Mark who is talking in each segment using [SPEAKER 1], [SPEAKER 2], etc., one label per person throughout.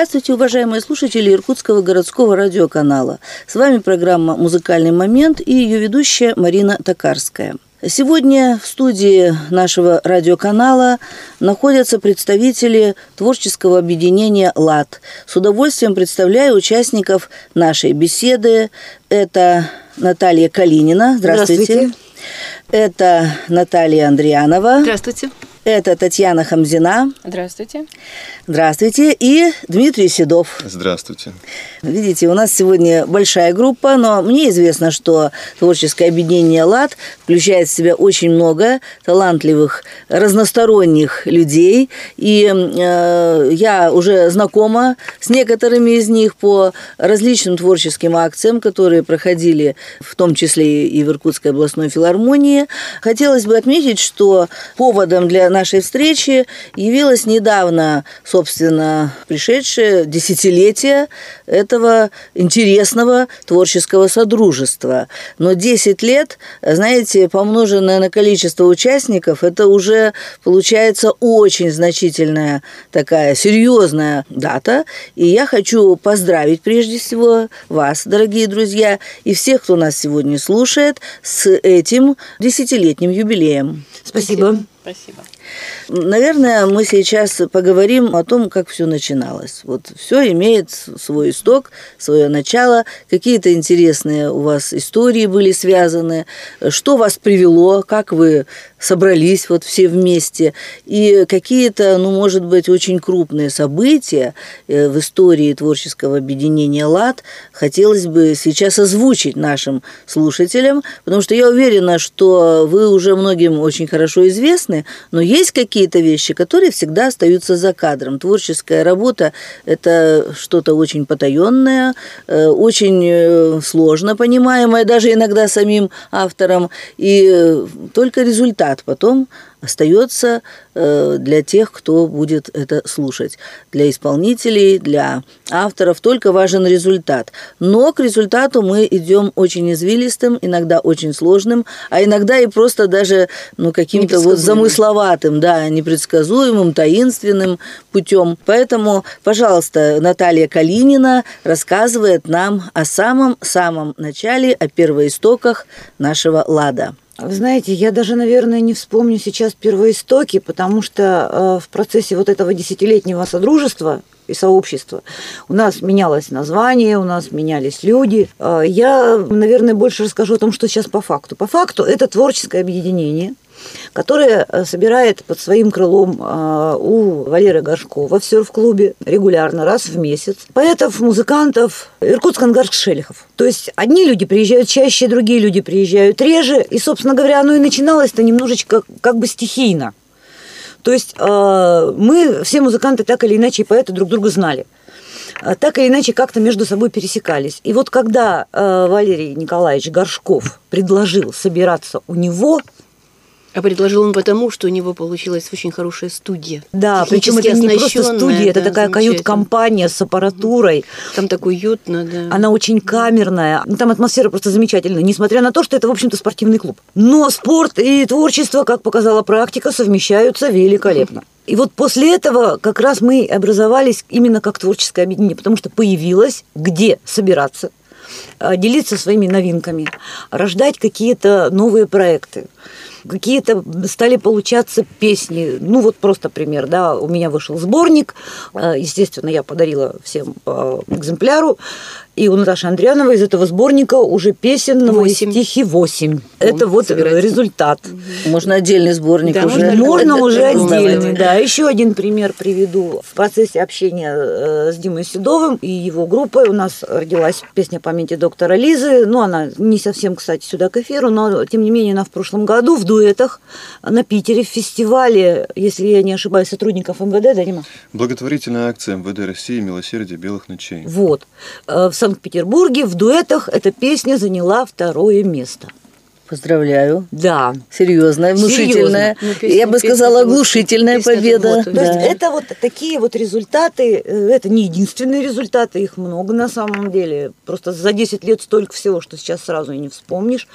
[SPEAKER 1] Здравствуйте, уважаемые слушатели Иркутского городского радиоканала. С вами программа «Музыкальный момент» и ее ведущая Марина Токарская. Сегодня в студии нашего радиоканала находятся представители творческого объединения «ЛАД». С удовольствием представляю участников нашей беседы. Это Наталья Калинина. Здравствуйте. Здравствуйте. Это Наталья Андрианова.
[SPEAKER 2] Здравствуйте.
[SPEAKER 1] Это Татьяна Хамзина.
[SPEAKER 2] Здравствуйте.
[SPEAKER 1] Здравствуйте. И Дмитрий Седов.
[SPEAKER 3] Здравствуйте.
[SPEAKER 1] Видите, у нас сегодня большая группа, но мне известно, что творческое объединение «ЛАД» включает в себя очень много талантливых, разносторонних людей. И э, я уже знакома с некоторыми из них по различным творческим акциям, которые проходили в том числе и в Иркутской областной филармонии. Хотелось бы отметить, что поводом для нашей встречи явилось недавно, собственно, пришедшее десятилетие этого интересного творческого содружества. Но 10 лет, знаете, помноженное на количество участников, это уже получается очень значительная такая серьезная дата. И я хочу поздравить прежде всего вас, дорогие друзья, и всех, кто нас сегодня слушает, с этим десятилетним юбилеем.
[SPEAKER 2] Спасибо. Спасибо.
[SPEAKER 1] Наверное, мы сейчас поговорим о том, как все начиналось. Вот все имеет свой исток, свое начало. Какие-то интересные у вас истории были связаны. Что вас привело, как вы собрались вот все вместе. И какие-то, ну, может быть, очень крупные события э, в истории творческого объединения «ЛАД» хотелось бы сейчас озвучить нашим слушателям, потому что я уверена, что вы уже многим очень хорошо известны, но есть какие-то вещи, которые всегда остаются за кадром. Творческая работа – это что-то очень потаенное, э, очень э, сложно понимаемое, даже иногда самим автором, и только результат результат потом остается э, для тех, кто будет это слушать. Для исполнителей, для авторов только важен результат. Но к результату мы идем очень извилистым, иногда очень сложным, а иногда и просто даже ну, каким-то вот замысловатым, да, непредсказуемым, таинственным путем. Поэтому, пожалуйста, Наталья Калинина рассказывает нам о самом-самом начале, о первоистоках нашего лада.
[SPEAKER 4] Вы знаете, я даже, наверное, не вспомню сейчас первоистоки, потому что э, в процессе вот этого десятилетнего содружества и сообщества у нас менялось название, у нас менялись люди. Э, я, наверное, больше расскажу о том, что сейчас по факту. По факту это творческое объединение – которая э, собирает под своим крылом э, у Валеры Горшкова в серф-клубе регулярно, раз в месяц, поэтов, музыкантов, иркутск-ангарск шелихов. То есть одни люди приезжают чаще, другие люди приезжают реже, и, собственно говоря, оно и начиналось-то немножечко как бы стихийно. То есть э, мы, все музыканты, так или иначе, и поэты друг друга знали так или иначе как-то между собой пересекались. И вот когда э, Валерий Николаевич Горшков предложил собираться у него,
[SPEAKER 2] а предложил он потому, что у него получилась очень хорошая студия.
[SPEAKER 4] Да, причем это не просто студия, да, это такая кают-компания с аппаратурой.
[SPEAKER 2] Там так уютно, да.
[SPEAKER 4] Она очень камерная. Ну, там атмосфера просто замечательная, несмотря на то, что это, в общем-то, спортивный клуб. Но спорт и творчество, как показала практика, совмещаются великолепно. И вот после этого как раз мы образовались именно как творческое объединение, потому что появилось где собираться, а, делиться своими новинками, рождать какие-то новые проекты какие-то стали получаться песни. Ну, вот просто пример, да, у меня вышел сборник, э, естественно, я подарила всем по экземпляру, и у Наташи Андриановой из этого сборника уже песен на мои стихи 8. Это вот собирать. результат.
[SPEAKER 1] Можно отдельный сборник
[SPEAKER 4] да,
[SPEAKER 1] уже.
[SPEAKER 4] Можно это, уже это отдельный, да. Еще один пример приведу. В процессе общения э, с Димой Седовым и его группой у нас родилась песня памяти доктора Лизы. Ну, она не совсем, кстати, сюда к эфиру, но, тем не менее, она в прошлом году в дуэтах на Питере в фестивале, если я не ошибаюсь, сотрудников МВД, да, Дима?
[SPEAKER 3] Благотворительная акция МВД России «Милосердие белых ночей».
[SPEAKER 4] Вот. Э, в Санкт-Петербурге в дуэтах эта песня заняла второе место.
[SPEAKER 1] Поздравляю.
[SPEAKER 4] Да.
[SPEAKER 1] Серьезная, внушительная.
[SPEAKER 5] Ну, песня-
[SPEAKER 1] Я бы сказала, оглушительная победа.
[SPEAKER 5] вот,
[SPEAKER 4] То
[SPEAKER 1] Да.
[SPEAKER 4] есть это вот такие вот результаты, э, это не единственные результаты, их много на самом деле. Просто за 10 лет столько всего, что сейчас сразу и не вспомнишь,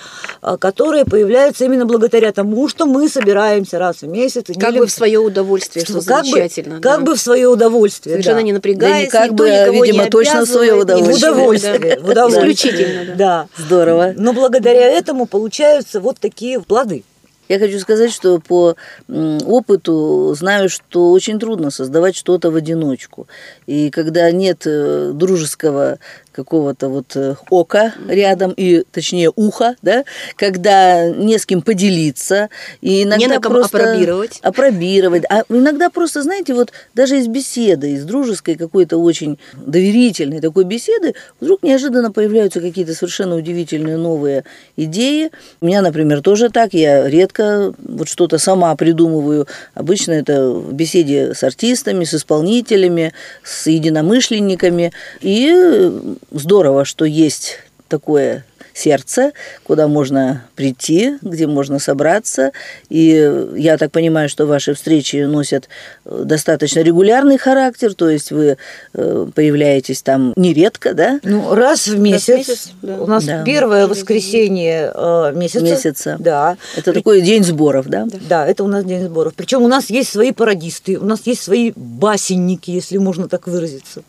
[SPEAKER 4] а, которые появляются именно благодаря тому, что мы собираемся раз в месяц. и
[SPEAKER 5] Как
[SPEAKER 4] делим-
[SPEAKER 5] бы в свое удовольствие, что
[SPEAKER 4] как бы,
[SPEAKER 5] замечательно.
[SPEAKER 4] как
[SPEAKER 5] да.
[SPEAKER 4] бы в свое удовольствие.
[SPEAKER 5] Совершенно
[SPEAKER 4] да.
[SPEAKER 5] не напрягаясь,
[SPEAKER 1] Да
[SPEAKER 5] никто
[SPEAKER 1] бы,
[SPEAKER 5] никого
[SPEAKER 1] видимо,
[SPEAKER 5] не
[SPEAKER 1] точно в свое
[SPEAKER 4] В
[SPEAKER 1] удовольствие.
[SPEAKER 4] в удовольствие.
[SPEAKER 5] Исключительно, да.
[SPEAKER 4] Да.
[SPEAKER 1] Здорово.
[SPEAKER 4] Но благодаря этому получаются вот такие плоды.
[SPEAKER 1] Я хочу сказать, что по опыту знаю, что очень трудно создавать что-то в одиночку. И когда нет э, дружеского какого-то вот э, ока рядом, и точнее уха, да, когда не с кем поделиться, и иногда
[SPEAKER 5] Не на ком
[SPEAKER 1] просто
[SPEAKER 5] опробировать.
[SPEAKER 1] опробировать. А иногда просто, знаете, вот даже из беседы, из дружеской какой-то очень доверительной такой беседы, вдруг неожиданно появляются какие-то совершенно удивительные новые идеи. У меня, например, тоже так. Я редко вот что-то сама придумываю. Обычно это в беседе с артистами, с исполнителями, с единомышленниками. И здорово, что есть такое сердце, куда можно прийти, где можно собраться. И я так понимаю, что ваши встречи носят э, достаточно регулярный характер, то есть вы э, появляетесь там нередко, да?
[SPEAKER 4] Ну, раз в месяц.
[SPEAKER 5] месяц, да.
[SPEAKER 4] У нас
[SPEAKER 1] Да.
[SPEAKER 4] первое воскресенье э, месяца.
[SPEAKER 1] Месяца.
[SPEAKER 4] Да.
[SPEAKER 1] Это такой день сборов, да?
[SPEAKER 4] Да, это у нас день сборов. Причем у нас есть свои пародисты, у нас есть свои басенники, если можно так выразиться.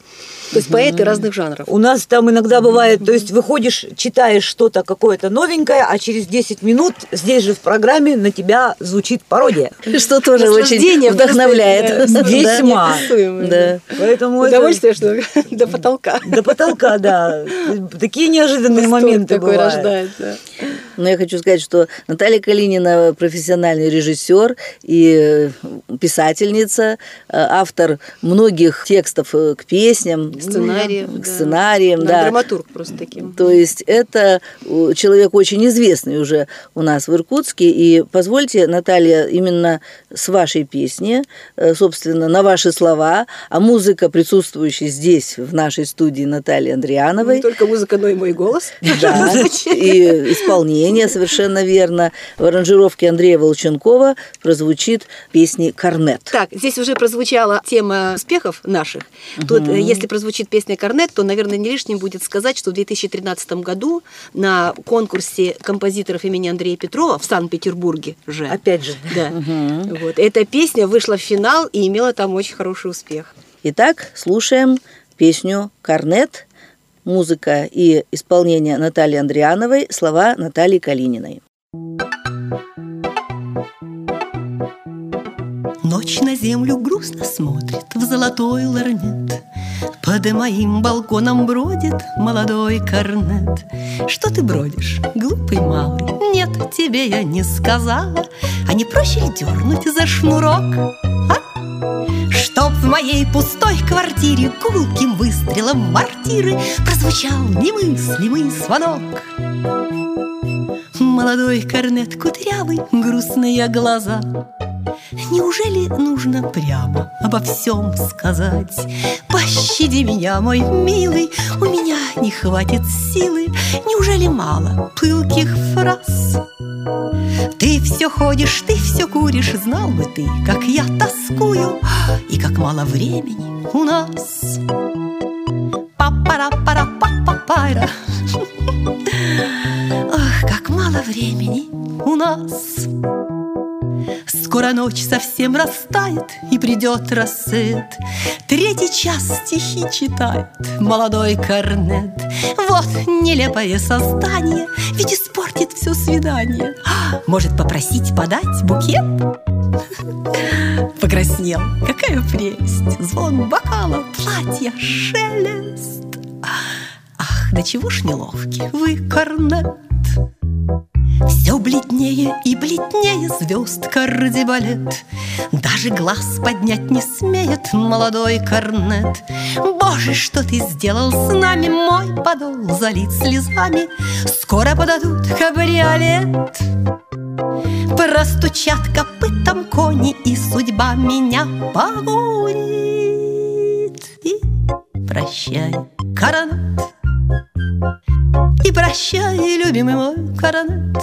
[SPEAKER 5] То есть поэты разных жанров.
[SPEAKER 4] У нас там иногда бывает, то есть выходишь, читаешь что-то какое-то новенькое, а через 10 минут здесь же в программе на тебя звучит пародия.
[SPEAKER 1] Что тоже очень вдохновляет.
[SPEAKER 4] Весьма.
[SPEAKER 1] Да.
[SPEAKER 4] Поэтому это
[SPEAKER 5] Удовольствие, что до потолка.
[SPEAKER 4] до потолка, да. Такие неожиданные моменты
[SPEAKER 5] такой
[SPEAKER 4] бывают.
[SPEAKER 1] Но я хочу сказать, что Наталья Калинина профессиональный режиссер и э, писательница, э, автор многих текстов э, к песням,
[SPEAKER 5] Сценариев,
[SPEAKER 1] к
[SPEAKER 5] да.
[SPEAKER 1] сценариям,
[SPEAKER 5] Да,
[SPEAKER 1] да.
[SPEAKER 5] Драматург просто таким.
[SPEAKER 1] То есть это э, человек очень известный уже у нас в Иркутске. И позвольте, Наталья, именно с вашей песни, э, собственно, на ваши слова, а музыка, присутствующая здесь, в нашей студии Натальи Андриановой,
[SPEAKER 5] Не только музыка, но и мой голос.
[SPEAKER 1] да, и исполнение совершенно верно. В аранжировке Андрея Волченкова прозвучит песни «Корнет».
[SPEAKER 5] Так, здесь уже прозвучала тема успехов наших. Тут, э, если прозвучит песня «Корнет», то, наверное, не лишним будет сказать, что в 2013 году на конкурсе композиторов имени Андрея Петрова в Санкт-Петербурге же,
[SPEAKER 4] Опять же.
[SPEAKER 5] да, вот, эта песня вышла в финал и имела там очень хороший успех.
[SPEAKER 1] Итак, слушаем песню «Корнет», музыка и исполнение Натальи Андриановой, слова Натальи Калининой.
[SPEAKER 2] Ночь на землю грустно смотрит в золотой ларнет. Под моим балконом бродит молодой корнет. Что ты бродишь, глупый малый? Нет, тебе я не сказала. А не проще ли дернуть за шнурок? А? Чтоб в моей пустой квартире Гулким выстрелом мортиры Прозвучал немыслимый звонок. Молодой корнет кудрявый, грустные глаза Неужели нужно прямо обо всем сказать? Пощади меня, мой милый, у меня не хватит силы. Неужели мало пылких фраз? Ты все ходишь, ты все куришь, знал бы ты, как я тоскую и как мало времени у нас. папара пара папа пайра Ах, как мало времени у нас. Скоро ночь совсем растает И придет рассвет. Третий час стихи читает Молодой корнет. Вот нелепое создание Ведь испортит все свидание. А, Может попросить подать букет? Покраснел, какая прелесть! Звон бокала, платья, шелест. Ах, да чего ж неловки вы, корнет все бледнее и бледнее звезд кардебалет Даже глаз поднять не смеет молодой корнет. Боже, что ты сделал с нами, мой подол? Залит слезами Скоро подадут кабриолет. Простучат копытом кони И судьба меня погонит. И прощай, коронет и прощай, любимый мой коронет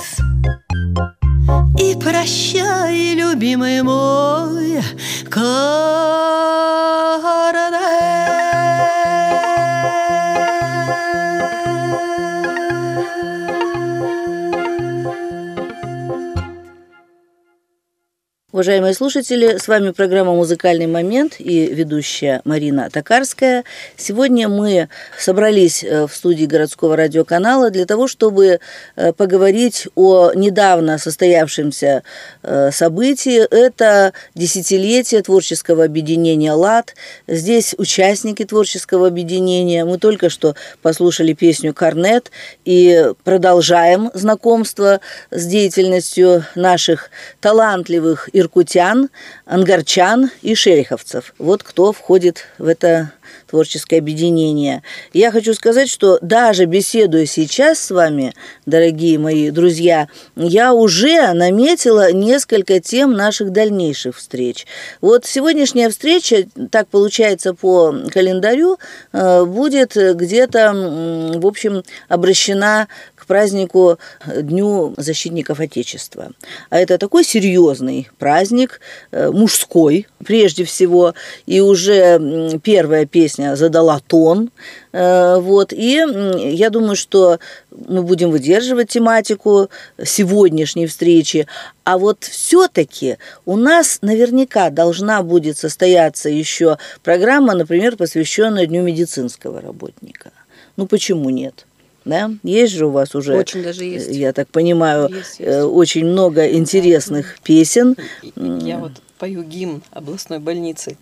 [SPEAKER 6] И прощай, любимый мой,
[SPEAKER 1] Уважаемые слушатели, с вами программа «Музыкальный момент» и ведущая Марина Токарская. Сегодня мы собрались э, в студии городского радиоканала для того, чтобы э, поговорить о недавно состоявшемся э, событии. Это десятилетие творческого объединения «ЛАД». Здесь участники творческого объединения. Мы только что послушали песню «Корнет» и продолжаем знакомство с деятельностью наших талантливых и иркутян, ангарчан и шериховцев. Вот кто входит в это творческое объединение. Я хочу сказать, что даже беседуя сейчас с вами, дорогие мои друзья, я уже наметила несколько тем наших дальнейших встреч. Вот сегодняшняя встреча, так получается по календарю, э, будет где-то, в общем, обращена празднику э, Дню защитников Отечества. А это такой серьезный праздник, э, мужской прежде всего, и уже первая песня задала тон, э, вот, и я думаю, что мы будем выдерживать тематику сегодняшней встречи, а вот все-таки у нас наверняка должна будет состояться еще программа, например, посвященная Дню медицинского работника. Ну почему нет? Да? Есть же у вас уже,
[SPEAKER 2] очень даже есть.
[SPEAKER 1] я так понимаю,
[SPEAKER 2] есть,
[SPEAKER 1] э,
[SPEAKER 2] есть.
[SPEAKER 1] очень много интересных песен.
[SPEAKER 7] Я вот пою гимн областной больницы.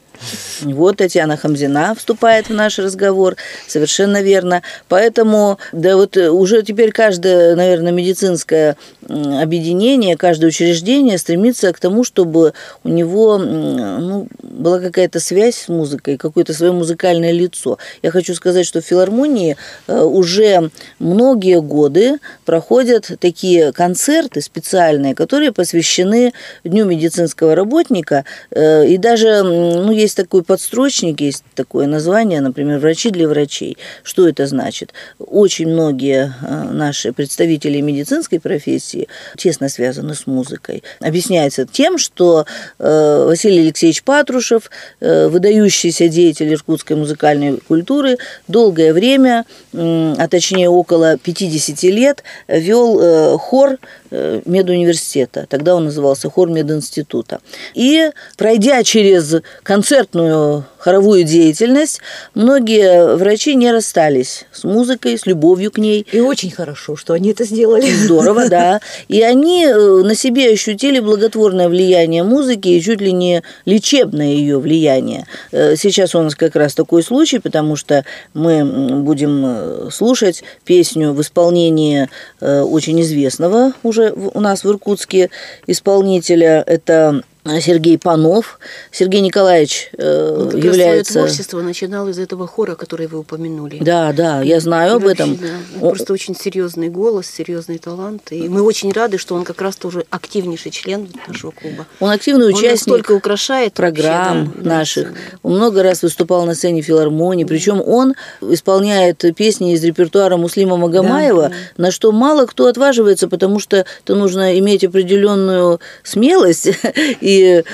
[SPEAKER 1] Вот Татьяна Хамзина вступает в наш разговор, совершенно верно. Поэтому, да вот э, уже теперь каждое, наверное, медицинское объединение, каждое учреждение стремится к тому, чтобы у него ну, была какая-то связь с музыкой, какое-то свое музыкальное лицо. Я хочу сказать, что в филармонии э, уже многие годы проходят такие концерты специальные, которые посвящены Дню медицинского работника. Э, и даже ну, есть такой подстрочник, есть такое название, например, «Врачи для врачей». Что это значит? Очень многие э, наши представители медицинской профессии тесно связаны с музыкой. Объясняется тем, что э, Василий Алексеевич Патрушев, э, выдающийся деятель иркутской музыкальной культуры, долгое время, а точнее около 50 лет, вел хор медуниверситета. Тогда он назывался хор мединститута. И пройдя через концертную хоровую деятельность, многие врачи не расстались с музыкой, с любовью к ней.
[SPEAKER 4] И очень хорошо, что они это сделали.
[SPEAKER 1] Здорово, да. И они э, на себе ощутили благотворное влияние музыки и чуть ли не лечебное ее влияние. Э, сейчас у нас как раз такой случай, потому что мы будем э, слушать песню в исполнении очень известного уже у нас в Иркутске исполнителя. Это Сергей Панов. Сергей Николаевич э,
[SPEAKER 2] Он как
[SPEAKER 1] является...
[SPEAKER 2] свое творчество начинал из этого хора, который вы упомянули.
[SPEAKER 1] Да, да, я знаю
[SPEAKER 2] И
[SPEAKER 1] об этом.
[SPEAKER 2] вообще, да, просто очень серьезный голос, серьезный талант. И мы очень рады, что он как раз тоже активнейший член нашего клуба.
[SPEAKER 1] Он активный
[SPEAKER 2] Он
[SPEAKER 1] участник
[SPEAKER 2] настолько украшает
[SPEAKER 1] программ
[SPEAKER 2] вообще, да,
[SPEAKER 1] наших.
[SPEAKER 2] да.
[SPEAKER 1] Он много раз выступал на сцене филармонии. Причем он исполняет песни из репертуара Муслима Магомаева, на что мало кто отваживается, потому что это нужно иметь определенную смелость и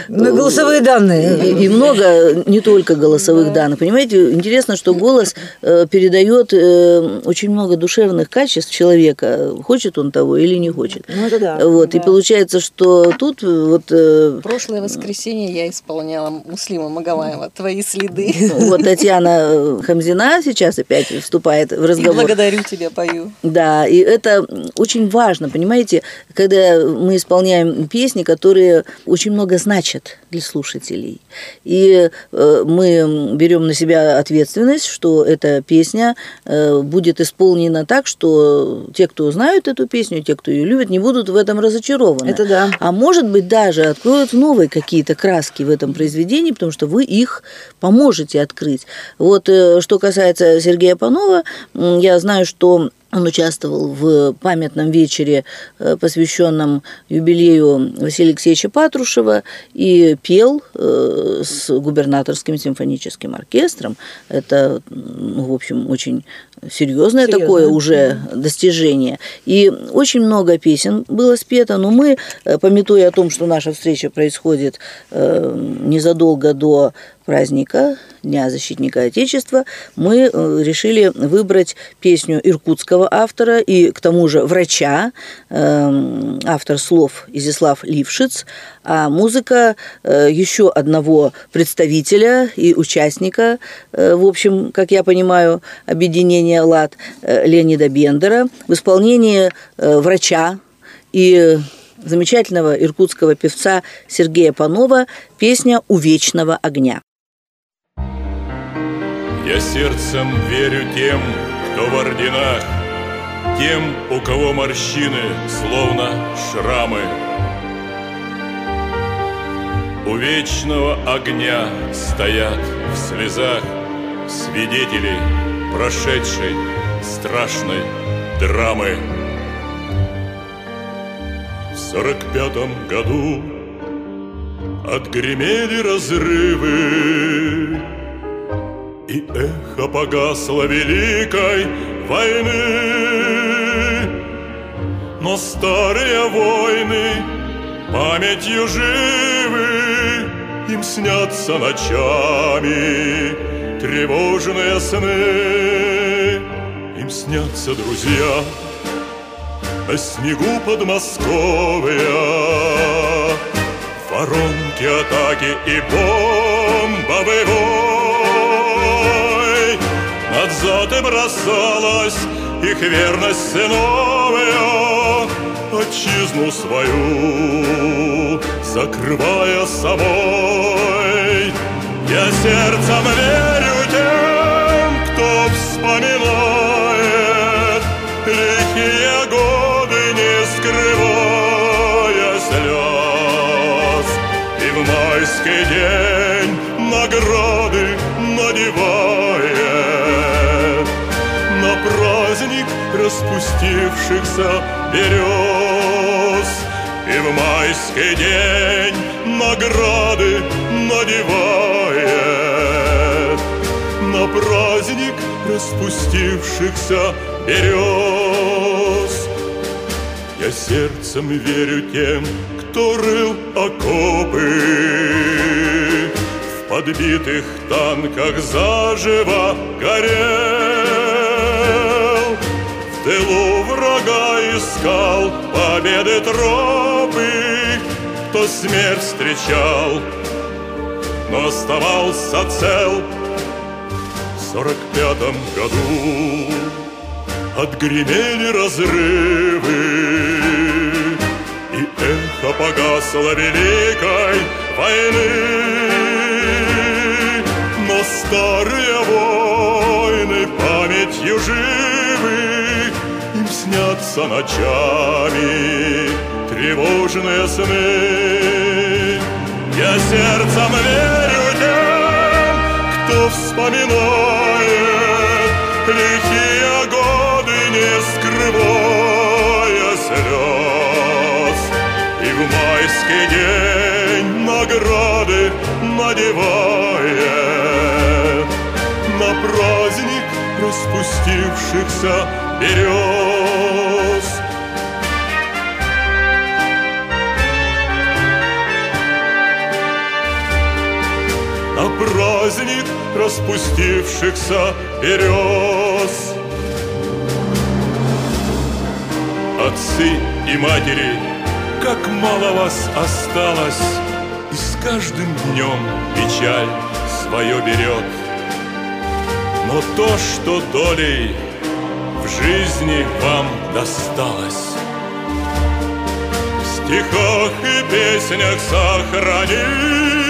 [SPEAKER 4] Ну, голосовые данные.
[SPEAKER 1] и, и много не только голосовых данных. Понимаете, интересно, что голос э, передает э, очень много душевных качеств человека, хочет он того или не хочет.
[SPEAKER 4] Ну, это да.
[SPEAKER 1] Вот, и
[SPEAKER 7] Да.
[SPEAKER 1] получается, что тут э, вот э,
[SPEAKER 7] Прошлое воскресенье я исполняла Муслима Магомаева «Твои следы».
[SPEAKER 1] вот Татьяна э, Хамзина сейчас опять вступает в
[SPEAKER 7] И
[SPEAKER 1] разговор.
[SPEAKER 7] благодарю тебя, пою.
[SPEAKER 1] Да, и это очень важно, понимаете, когда мы исполняем песни, которые очень много значат для слушателей. И э, мы берем на себя ответственность, что эта песня э, будет исполнена так, что те, кто знают эту песню, те, кто ее любит, не будут в этом разочарованы.
[SPEAKER 4] Это да.
[SPEAKER 1] А может быть, даже откроют новые какие-то краски в этом произведении, потому что вы их поможете открыть. Вот э, что касается Сергея Панова, я знаю, что он участвовал в памятном вечере, э, посвященном юбилею Василия Алексеевича Патрушева, и пел э, с губернаторским симфоническим оркестром. Это, ну, в общем, очень серьезное
[SPEAKER 4] Серьезно.
[SPEAKER 1] такое уже достижение. И очень много песен было спето, но мы, э, пометуя о том, что наша встреча происходит незадолго до праздника Дня защитника Отечества, мы решили выбрать песню иркутского автора и, к тому же, врача, автор слов Изяслав Лившиц, а музыка еще одного представителя и участника, в общем, как я понимаю, объединения «ЛАД» Леонида Бендера в исполнении врача и замечательного иркутского певца Сергея Панова песня «У вечного огня».
[SPEAKER 8] Я сердцем верю тем, кто в орденах, Тем, у кого морщины, словно шрамы. У вечного огня стоят в слезах Свидетели прошедшей страшной драмы. В сорок пятом году отгремели разрывы и эхо погасло великой войны Но старые войны памятью живы Им снятся ночами тревожные сны. Им снятся друзья на снегу Подмосковья. Воронки атаки и бомбовый Над зоты бросалась их верность сыновья Отчизну свою закрывая собой. Я сердцем верю тем, кто вспоминает Лихие годы, не скрывая слез. И в майский день награды надевает. На праздник распустившихся берез И в майский день награды надевает. На праздник распустившихся берез Я сердцем верю тем, кто рыл окопы. В подбитых танках заживо горел тылу врага искал. Победы тропы Кто смерть встречал, но оставался цел В сорок пятом году. Отгремели разрывы И эхо погасло великой войны. Но старые войны памятью живы снятся ночами тревожные сны. Я сердцем верю тем, кто вспоминает Лихие годы, не скрывая слез. И в майский день награды надевает. На праздник распустившихся берез праздник распустившихся берез. Отцы и матери, как мало вас осталось, И с каждым днем печаль свое берет. Но то, что долей в жизни вам досталось, В стихах и песнях сохранит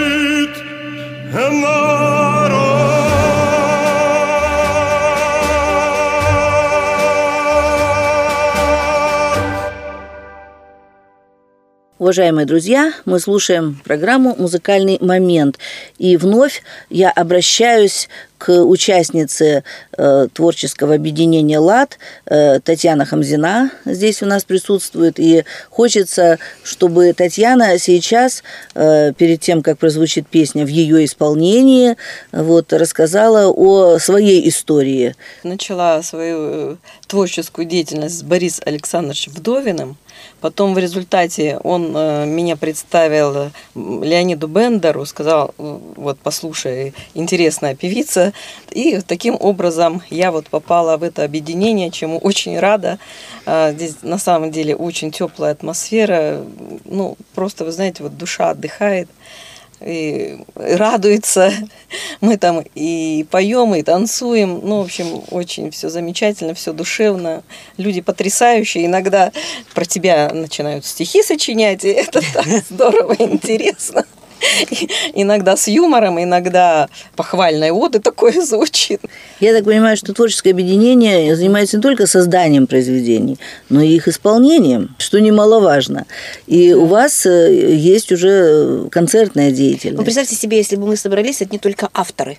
[SPEAKER 8] amor
[SPEAKER 1] Уважаемые друзья, мы слушаем программу «Музыкальный момент». И вновь я обращаюсь к участнице э, творческого объединения «ЛАД» э, Татьяна Хамзина здесь у нас присутствует. И хочется, чтобы Татьяна сейчас, э, перед тем, как прозвучит песня в ее исполнении, вот, рассказала о своей истории.
[SPEAKER 7] Начала свою э, творческую деятельность с Борисом Александровичем Вдовиным. Потом в результате он э, меня представил Леониду Бендеру, сказал, э, вот послушай, интересная певица. И таким образом я вот попала в это объединение, чему очень рада. А, здесь на самом деле очень теплая атмосфера. Ну, просто, вы знаете, вот душа отдыхает и радуется. Мы там и поем, и танцуем. Ну, в общем, очень все замечательно, все душевно. Люди потрясающие. Иногда про тебя начинают стихи сочинять, и это так здорово интересно. Иногда с юмором, иногда похвальной оды такое звучит.
[SPEAKER 1] Я так понимаю, что творческое объединение занимается не только созданием произведений, но и их исполнением, что немаловажно. И у вас э, есть уже концертная деятельность.
[SPEAKER 2] Ну, представьте себе, если бы мы собрались, это не только авторы.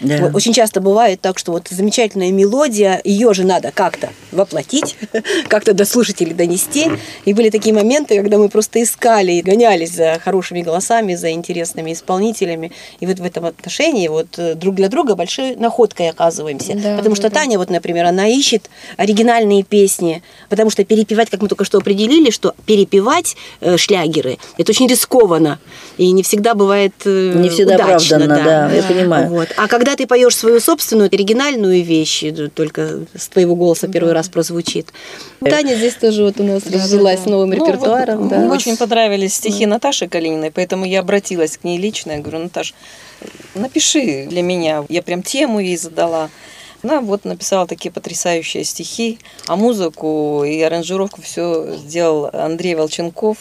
[SPEAKER 1] Да.
[SPEAKER 2] Вот Очень часто бывает так, что вот замечательная мелодия, ее же надо как-то воплотить, как-то до слушателей донести. И были такие моменты, когда мы просто искали и гонялись за хорошими голосами, за интересными исполнителями. И вот в этом отношении вот э, друг для друга большой находкой оказываемся.
[SPEAKER 7] Да,
[SPEAKER 2] потому
[SPEAKER 7] да,
[SPEAKER 2] что
[SPEAKER 7] да.
[SPEAKER 2] Таня, вот, например, она ищет оригинальные песни, потому что перепевать, как мы только что определили, что перепевать э, шлягеры, это очень рискованно. И не всегда бывает э,
[SPEAKER 1] Не всегда
[SPEAKER 2] удачно,
[SPEAKER 1] оправданно, да, я понимаю.
[SPEAKER 2] Вот. А когда ты поешь свою собственную оригинальную вещь, э, только с твоего голоса первый раз прозвучит. Таня здесь тоже вот у нас разжилась с новым
[SPEAKER 7] Ну, вот
[SPEAKER 2] репертуаром. да.
[SPEAKER 7] Мне очень понравились стихи Наташи Калининой, поэтому я обратилась к ней лично. Я говорю, Наташ, напиши для меня. Я прям тему ей задала. Она вот написала такие потрясающие стихи, а музыку и аранжировку все сделал Андрей Волченков.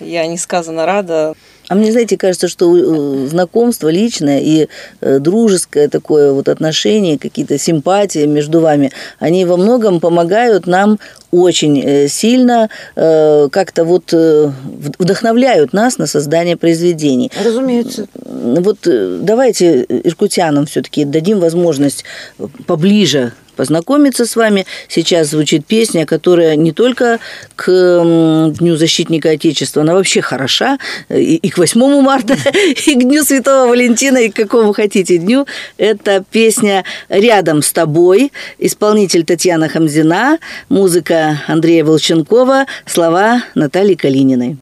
[SPEAKER 7] Я несказанно рада.
[SPEAKER 1] А мне, знаете, кажется, что э, знакомство личное и э, дружеское такое вот отношение, какие-то симпатии между вами, они во многом помогают нам очень э, сильно, как-то вот вдохновляют нас на создание произведений.
[SPEAKER 4] Разумеется.
[SPEAKER 1] Вот давайте иркутянам все-таки дадим возможность поближе познакомиться с вами. Сейчас звучит песня, которая не только к Дню защитника Отечества, она вообще хороша, и, и к 8 марта, и к Дню Святого Валентина, и к какому хотите дню. Это песня «Рядом с тобой», исполнитель Татьяна Хамзина, музыка Андрея Волченкова, слова Натальи Калининой.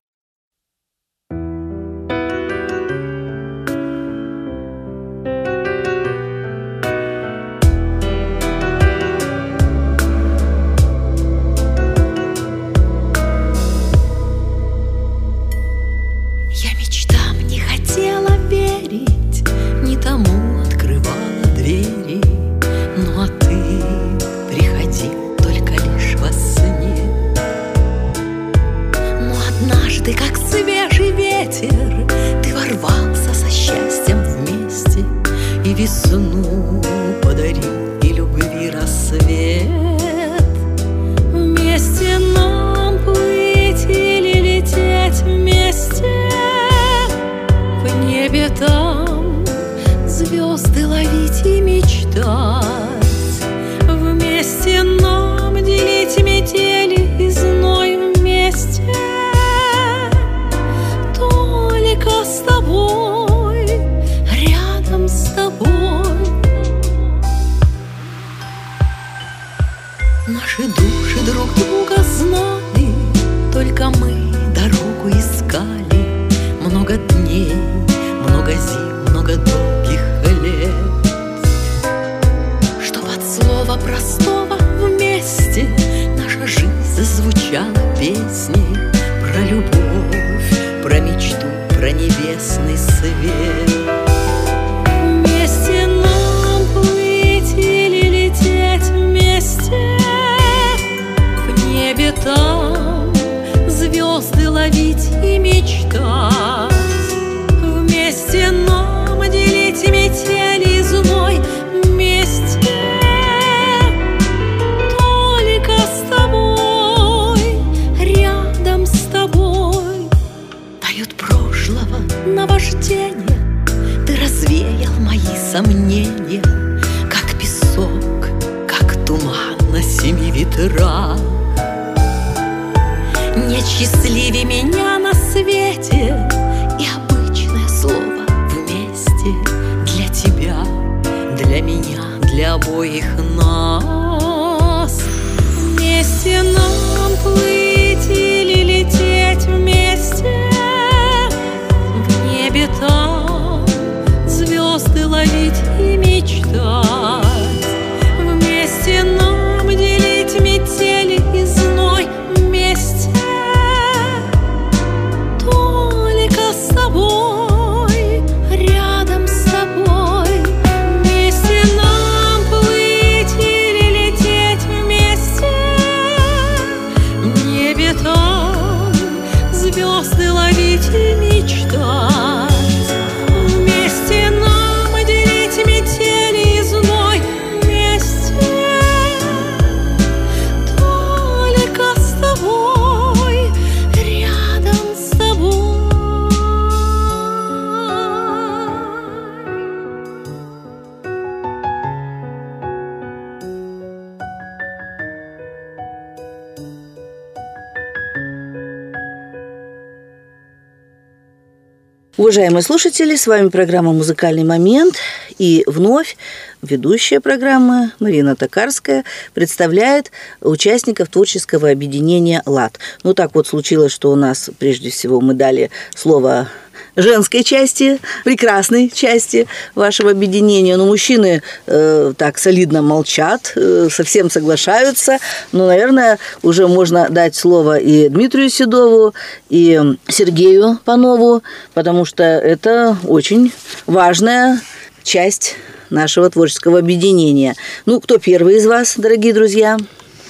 [SPEAKER 1] Уважаемые слушатели, с вами программа «Музыкальный момент». И вновь ведущая программы Марина Токарская представляет участников творческого объединения «ЛАД». Ну, так вот случилось, что у нас прежде всего мы дали слово женской части, прекрасной части вашего объединения. Но мужчины э, так солидно молчат, э, совсем соглашаются. Но, наверное, уже можно дать слово и Дмитрию Седову, и Сергею Панову, потому что это очень важная часть нашего творческого объединения. Ну, кто первый из вас, дорогие друзья?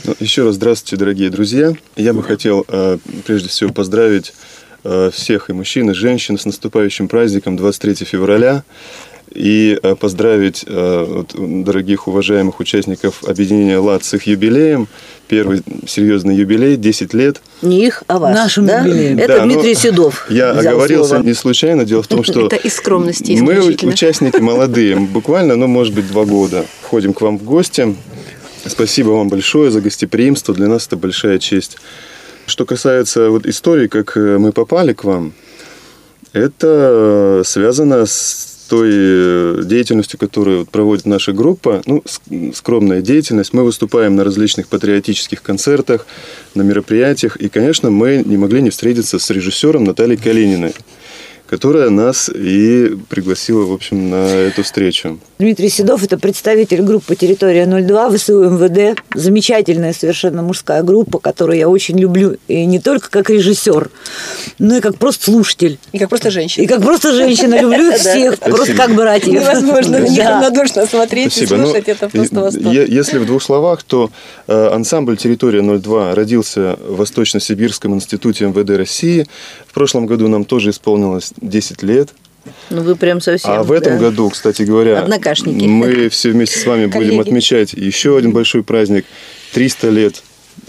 [SPEAKER 3] Ну, еще раз здравствуйте, дорогие друзья. Я бы хотел э, прежде всего поздравить всех и мужчин, и женщин с наступающим праздником 23 февраля. И э, поздравить э, дорогих уважаемых участников объединения ЛАД с их юбилеем. Первый серьезный юбилей, 10 лет.
[SPEAKER 1] Не их, а ваш.
[SPEAKER 4] Нашим
[SPEAKER 1] да?
[SPEAKER 4] юбилеем.
[SPEAKER 1] Это
[SPEAKER 3] Да, ну,
[SPEAKER 1] Дмитрий Седов.
[SPEAKER 3] Я оговорился
[SPEAKER 1] слово.
[SPEAKER 3] не случайно. Дело в том, что
[SPEAKER 2] Это из скромности
[SPEAKER 3] мы участники молодые, буквально, ну, может быть, два года. Входим к вам в гости. Спасибо вам большое за гостеприимство. Для нас это большая честь. Что касается вот истории, как э, мы попали к вам, это э, связано с той э, деятельностью, которую проводит наша группа. Ну, ск- скромная деятельность. Мы выступаем на различных патриотических концертах, на мероприятиях. И, конечно, мы не могли не встретиться с режиссером Натальей Калининой, которая нас и пригласила, в общем, на эту встречу.
[SPEAKER 4] Дмитрий Седов – это представитель группы «Территория 02» ВСУ МВД. Замечательная совершенно мужская группа, которую я очень люблю. И не только как режиссер, но и как просто слушатель.
[SPEAKER 2] И как просто
[SPEAKER 4] И
[SPEAKER 2] женщина.
[SPEAKER 4] как просто женщина. Люблю их всех, просто как братьев.
[SPEAKER 2] Невозможно на них
[SPEAKER 4] Да.
[SPEAKER 2] равнодушно смотреть и
[SPEAKER 3] Ну,
[SPEAKER 2] слушать. Это просто восторг.
[SPEAKER 3] Если в двух словах, то э, ансамбль «Территория 02» родился в Восточно-Сибирском институте МВД России. В прошлом году нам тоже исполнилось 10 лет.
[SPEAKER 1] Ну, вы прям совсем.
[SPEAKER 3] а в этом
[SPEAKER 1] да.
[SPEAKER 3] году, кстати говоря,
[SPEAKER 1] Однокашники.
[SPEAKER 3] мы все вместе с вами будем отмечать еще один большой праздник – 300 лет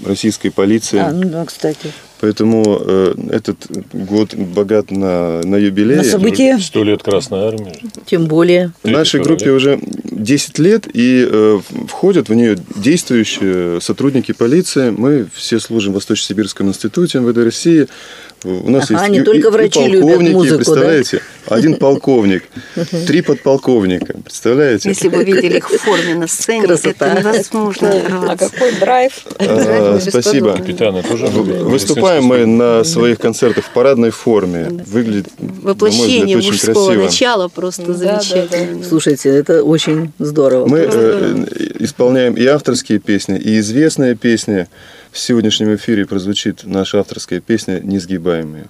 [SPEAKER 3] российской полиции.
[SPEAKER 4] А, ну да, кстати.
[SPEAKER 3] Поэтому э, этот год богат на, на юбилеи.
[SPEAKER 4] На события.
[SPEAKER 9] Сто лет Красной Армии.
[SPEAKER 1] Тем более.
[SPEAKER 3] В нашей группе уже 10 лет, и э, входят в нее действующие сотрудники полиции. Мы все служим в Восточно-Сибирском институте МВД России. У нас
[SPEAKER 1] Ага,
[SPEAKER 3] есть
[SPEAKER 1] не
[SPEAKER 3] и-
[SPEAKER 1] только
[SPEAKER 3] и,
[SPEAKER 1] врачи
[SPEAKER 3] и
[SPEAKER 1] любят
[SPEAKER 3] полковники,
[SPEAKER 1] музыку, да?
[SPEAKER 3] представляете? Один полковник, три подполковника, представляете?
[SPEAKER 2] Если бы видели их в форме на сцене,
[SPEAKER 1] Красота.
[SPEAKER 2] это невозможно.
[SPEAKER 7] А какой драйв?
[SPEAKER 3] А, Спасибо.
[SPEAKER 9] Капитаны тоже.
[SPEAKER 3] Выступаем мы на своих концертах в парадной форме. Выглядит,
[SPEAKER 2] Воплощение
[SPEAKER 3] взгляд,
[SPEAKER 2] мужского
[SPEAKER 3] красиво.
[SPEAKER 2] начала просто
[SPEAKER 7] Да, да,
[SPEAKER 2] замечательно.
[SPEAKER 1] Слушайте, это очень здорово.
[SPEAKER 3] Мы э, исполняем и авторские песни, и известные песни. В сегодняшнем эфире прозвучит наша авторская песня «Несгибаемые».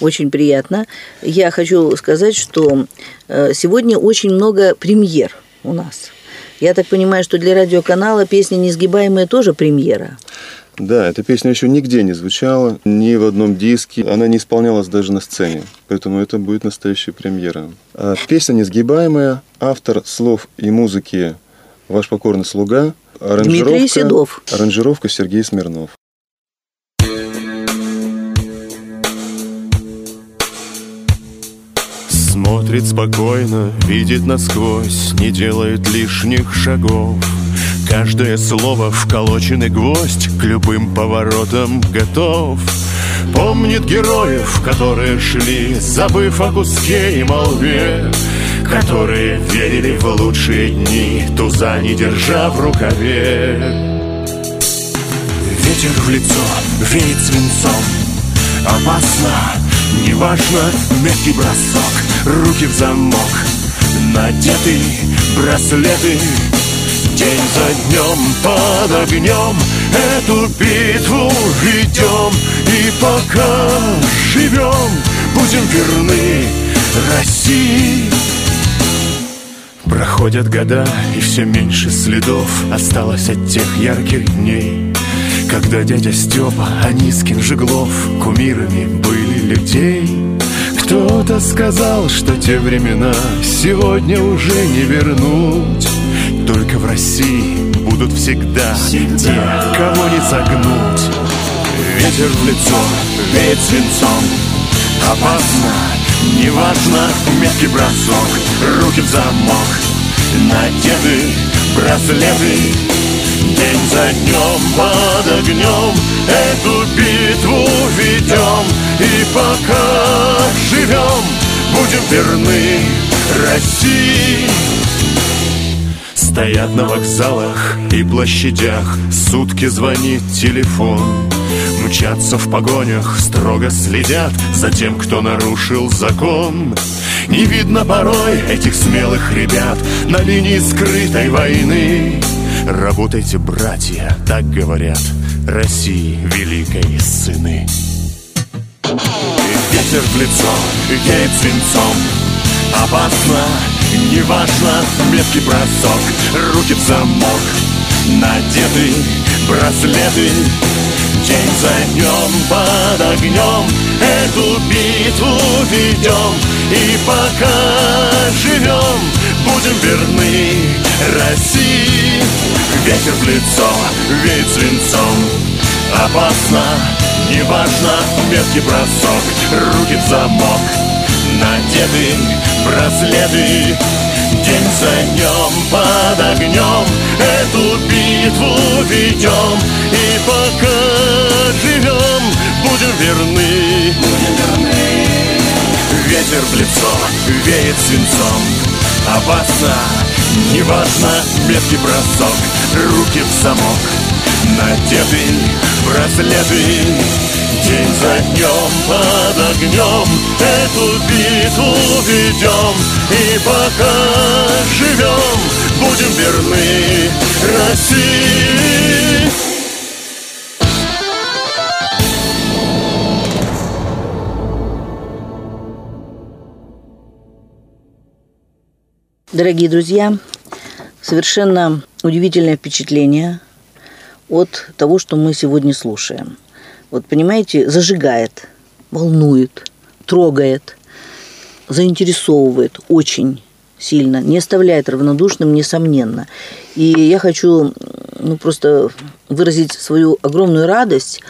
[SPEAKER 1] Очень приятно. Я хочу сказать, что э, сегодня очень много премьер у нас. Я так понимаю, что для радиоканала песня «Несгибаемая» тоже премьера.
[SPEAKER 3] Да, эта песня еще нигде не звучала, ни в одном диске. Она не исполнялась даже на сцене. Поэтому это будет настоящая премьера. А Песня «Несгибаемая», автор слов и музыки «Ваш покорный слуга»,
[SPEAKER 1] Дмитрий Седов.
[SPEAKER 3] аранжировка Сергей Смирнов.
[SPEAKER 9] Смотрит спокойно, видит насквозь, не делает лишних шагов. Каждое слово вколоченный гвоздь к любым поворотам готов. Помнит героев, которые шли, забыв о куске и молве, Которые верили в лучшие дни, туза не держа в рукаве. Ветер в лицо веет свинцом, опасно, неважно, меткий бросок, руки в замок, надеты браслеты, День за днем под огнем. Эту битву ведем И пока живем. Будем верны России. Проходят года, и все меньше следов. Осталось от тех ярких дней Когда дядя Степа, Анискин, Жеглов Кумирами были людей. Кто-то сказал, что те времена Сегодня уже не вернуть только в России будут всегда, всегда. кого не согнуть. Ветер в лицо, веет свинцом, опасно, неважно, меткий бросок, руки в замок, надеты браслеты, День за днем под огнем Эту битву ведем И пока живем Будем верны России Стоят на вокзалах и площадях. Сутки звонит телефон. Мчатся в погонях, строго следят За тем, кто нарушил закон. Не видно порой этих смелых ребят На линии скрытой войны. Работайте, братья, так говорят России великой сыны. Ветер в лицо, веет свинцом Опасно. Неважно, меткий бросок, руки в замок. Надеты браслеты День за днем под огнем. Эту битву ведем И пока живем. Будем верны России. Ветер в лицо, веет свинцом. Опасно, неважно, меткий бросок Руки в замок надеты браслеты. День за днем под огнем Эту битву ведем И пока живем Будем верны. Будем верны. Ветер в лицо веет свинцом. Опасно, неважно, меткий бросок Руки в замок Надеты браслеты День за днем под огнем Эту битву ведем И пока живем Будем верны России.
[SPEAKER 1] Дорогие друзья, совершенно удивительное впечатление от того, что мы сегодня слушаем вот понимаете, зажигает, волнует, трогает, заинтересовывает очень сильно, не оставляет равнодушным, несомненно. И я хочу ну, просто выразить свою огромную радость,